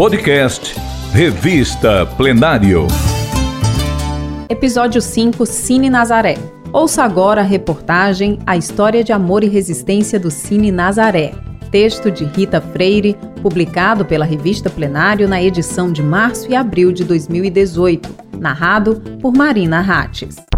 Podcast Revista Plenário. Episódio 5 Cine Nazaré. Ouça agora a reportagem A História de Amor e Resistência do Cine Nazaré. Texto de Rita Freire, publicado pela Revista Plenário na edição de março e abril de 2018. Narrado por Marina Rates.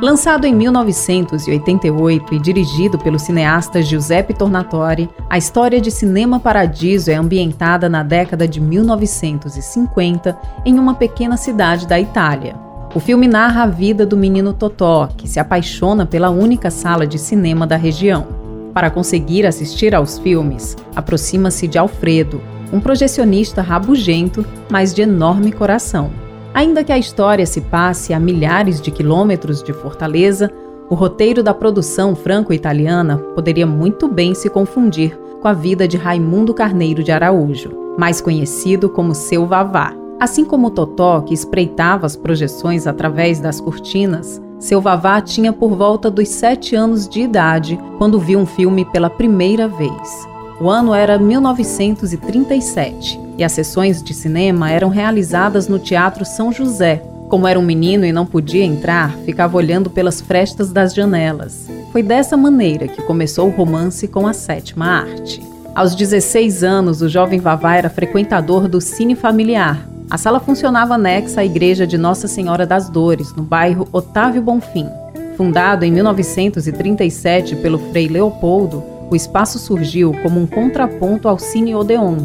Lançado em 1988 e dirigido pelo cineasta Giuseppe Tornatore, a história de Cinema Paradiso é ambientada na década de 1950 em uma pequena cidade da Itália. O filme narra a vida do menino Totó, que se apaixona pela única sala de cinema da região. Para conseguir assistir aos filmes, aproxima-se de Alfredo, um projecionista rabugento, mas de enorme coração. Ainda que a história se passe a milhares de quilômetros de Fortaleza, o roteiro da produção franco-italiana poderia muito bem se confundir com a vida de Raimundo Carneiro de Araújo, mais conhecido como Seu Vavá. Assim como Totó, que espreitava as projeções através das cortinas, seu Vavá tinha por volta dos sete anos de idade quando viu um filme pela primeira vez. O ano era 1937 e as sessões de cinema eram realizadas no Teatro São José. Como era um menino e não podia entrar, ficava olhando pelas frestas das janelas. Foi dessa maneira que começou o romance com a sétima arte. Aos 16 anos, o jovem Vavá era frequentador do Cine Familiar. A sala funcionava anexa à Igreja de Nossa Senhora das Dores, no bairro Otávio Bonfim. Fundado em 1937 pelo Frei Leopoldo, o espaço surgiu como um contraponto ao Cine Odeon.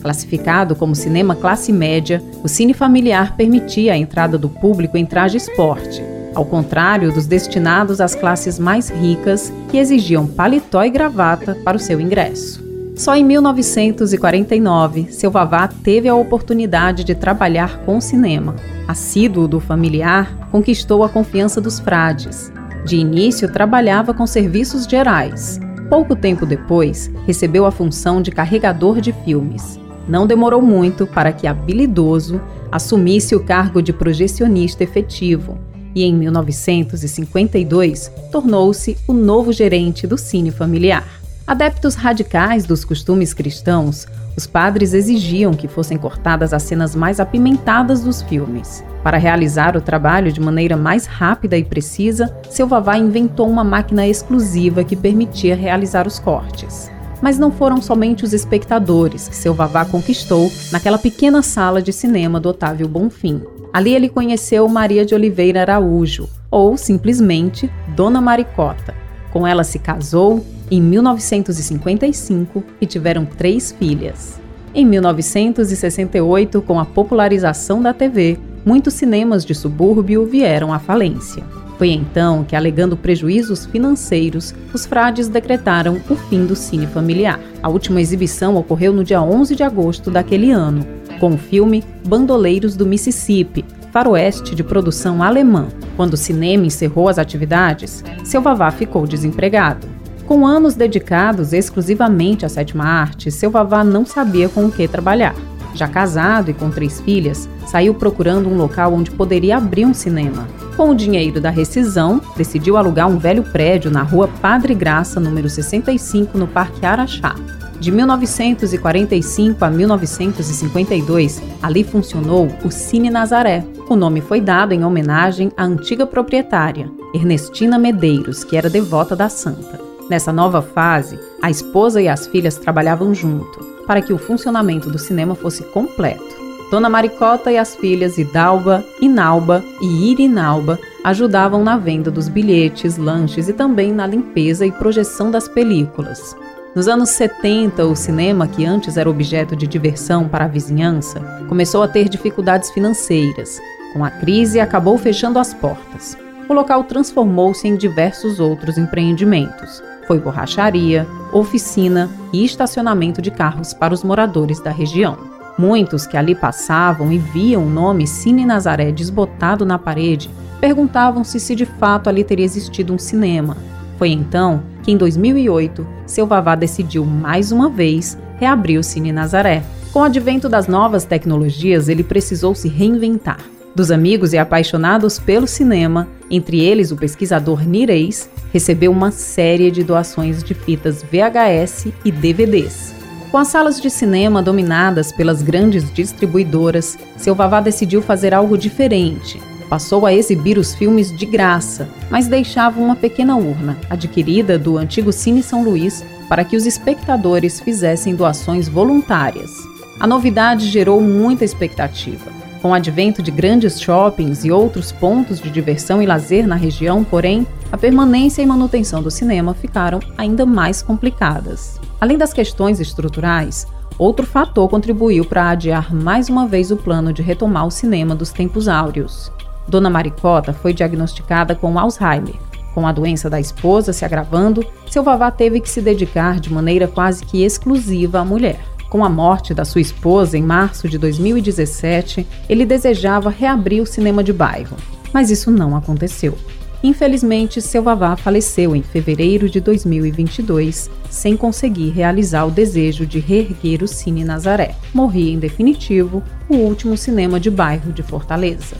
Classificado como cinema classe média, o cine familiar permitia a entrada do público em traje esporte, ao contrário dos destinados às classes mais ricas, que exigiam paletó e gravata para o seu ingresso. Só em 1949, seu Vavá teve a oportunidade de trabalhar com cinema. Assíduo do familiar, conquistou a confiança dos frades. De início, trabalhava com serviços gerais, Pouco tempo depois, recebeu a função de carregador de filmes. Não demorou muito para que habilidoso assumisse o cargo de projecionista efetivo e, em 1952, tornou-se o novo gerente do Cine Familiar. Adeptos radicais dos costumes cristãos, os padres exigiam que fossem cortadas as cenas mais apimentadas dos filmes. Para realizar o trabalho de maneira mais rápida e precisa, seu Vavá inventou uma máquina exclusiva que permitia realizar os cortes. Mas não foram somente os espectadores que seu Vavá conquistou naquela pequena sala de cinema do Otávio Bonfim. Ali ele conheceu Maria de Oliveira Araújo, ou simplesmente Dona Maricota. Com ela se casou em 1955 e tiveram três filhas. Em 1968, com a popularização da TV, muitos cinemas de subúrbio vieram à falência. Foi então que, alegando prejuízos financeiros, os frades decretaram o fim do cine familiar. A última exibição ocorreu no dia 11 de agosto daquele ano, com o filme Bandoleiros do Mississippi, faroeste de produção alemã. Quando o cinema encerrou as atividades, seu Vavá ficou desempregado. Com anos dedicados exclusivamente à sétima arte, seu Vavá não sabia com o que trabalhar. Já casado e com três filhas, saiu procurando um local onde poderia abrir um cinema. Com o dinheiro da rescisão, decidiu alugar um velho prédio na rua Padre Graça, número 65, no Parque Araxá. De 1945 a 1952, ali funcionou o Cine Nazaré. O nome foi dado em homenagem à antiga proprietária, Ernestina Medeiros, que era devota da santa. Nessa nova fase, a esposa e as filhas trabalhavam junto, para que o funcionamento do cinema fosse completo. Dona Maricota e as filhas Idalba, Inalba e Irinalba ajudavam na venda dos bilhetes, lanches e também na limpeza e projeção das películas. Nos anos 70, o cinema, que antes era objeto de diversão para a vizinhança, começou a ter dificuldades financeiras. Com a crise, acabou fechando as portas. O local transformou-se em diversos outros empreendimentos. Foi borracharia, oficina e estacionamento de carros para os moradores da região. Muitos que ali passavam e viam o nome Cine Nazaré desbotado na parede perguntavam-se se de fato ali teria existido um cinema. Foi então que em 2008, seu Vavá decidiu mais uma vez reabrir o Cine Nazaré. Com o advento das novas tecnologias, ele precisou se reinventar. Dos amigos e apaixonados pelo cinema, entre eles o pesquisador Nireis, recebeu uma série de doações de fitas VHS e DVDs. Com as salas de cinema dominadas pelas grandes distribuidoras, seu Vavá decidiu fazer algo diferente. Passou a exibir os filmes de graça, mas deixava uma pequena urna, adquirida do antigo Cine São Luís, para que os espectadores fizessem doações voluntárias. A novidade gerou muita expectativa. Com o advento de grandes shoppings e outros pontos de diversão e lazer na região, porém, a permanência e manutenção do cinema ficaram ainda mais complicadas. Além das questões estruturais, outro fator contribuiu para adiar mais uma vez o plano de retomar o cinema dos tempos áureos. Dona Maricota foi diagnosticada com Alzheimer. Com a doença da esposa se agravando, seu vavá teve que se dedicar de maneira quase que exclusiva à mulher. Com a morte da sua esposa em março de 2017, ele desejava reabrir o cinema de bairro, mas isso não aconteceu. Infelizmente, seu Vavá faleceu em fevereiro de 2022, sem conseguir realizar o desejo de reerguer o Cine Nazaré. Morria em definitivo o último cinema de bairro de Fortaleza.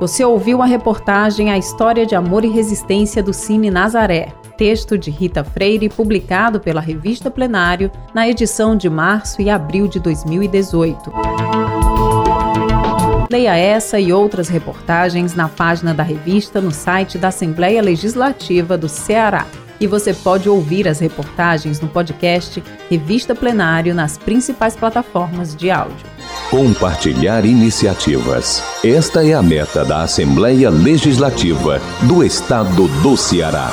Você ouviu a reportagem A História de Amor e Resistência do Cine Nazaré, texto de Rita Freire, publicado pela revista Plenário na edição de março e abril de 2018. Leia essa e outras reportagens na página da revista no site da Assembleia Legislativa do Ceará. E você pode ouvir as reportagens no podcast Revista Plenário nas principais plataformas de áudio. Compartilhar iniciativas. Esta é a meta da Assembleia Legislativa do Estado do Ceará.